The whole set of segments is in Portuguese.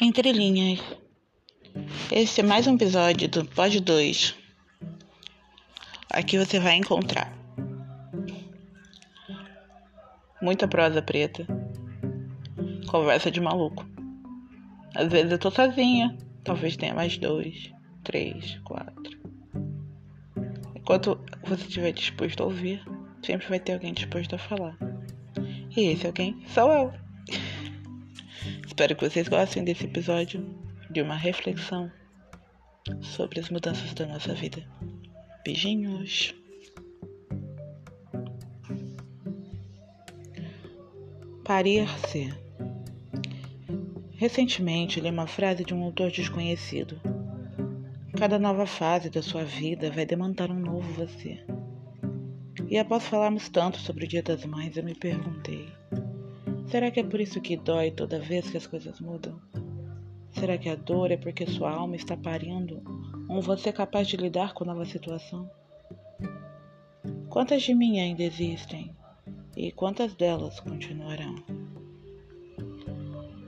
Entre linhas. Esse é mais um episódio do Pod 2. Aqui você vai encontrar muita prosa preta, conversa de maluco. Às vezes eu tô sozinha, talvez tenha mais dois, três, quatro. Enquanto você estiver disposto a ouvir, sempre vai ter alguém disposto a falar. E esse alguém sou eu. Espero que vocês gostem desse episódio de uma reflexão sobre as mudanças da nossa vida. Beijinhos! Parir-se. Recentemente li uma frase de um autor desconhecido. Cada nova fase da sua vida vai demandar um novo você. E após falarmos tanto sobre o Dia das Mães, eu me perguntei: será que é por isso que dói toda vez que as coisas mudam? Será que a dor é porque sua alma está parindo um você capaz de lidar com nova situação? Quantas de mim ainda existem e quantas delas continuarão?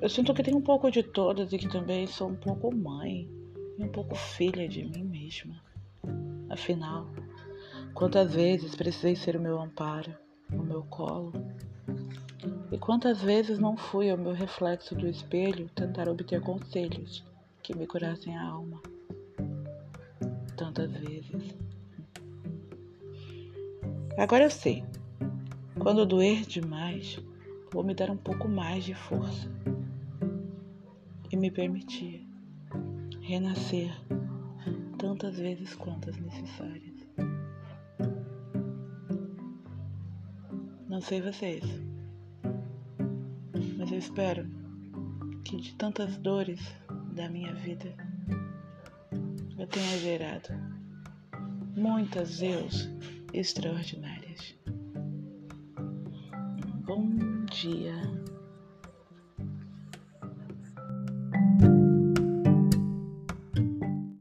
Eu sinto que tenho um pouco de todas e que também sou um pouco mãe e um pouco filha de mim mesma. Afinal, quantas vezes precisei ser o meu amparo, o meu colo, e quantas vezes não fui ao meu reflexo do espelho tentar obter conselhos que me curassem a alma? Tantas vezes. Agora eu sei. Quando doer demais, vou me dar um pouco mais de força e me permitir renascer tantas vezes quantas necessárias. Não sei vocês mas eu espero que de tantas dores da minha vida eu tenha gerado muitas eus extraordinárias. Bom dia.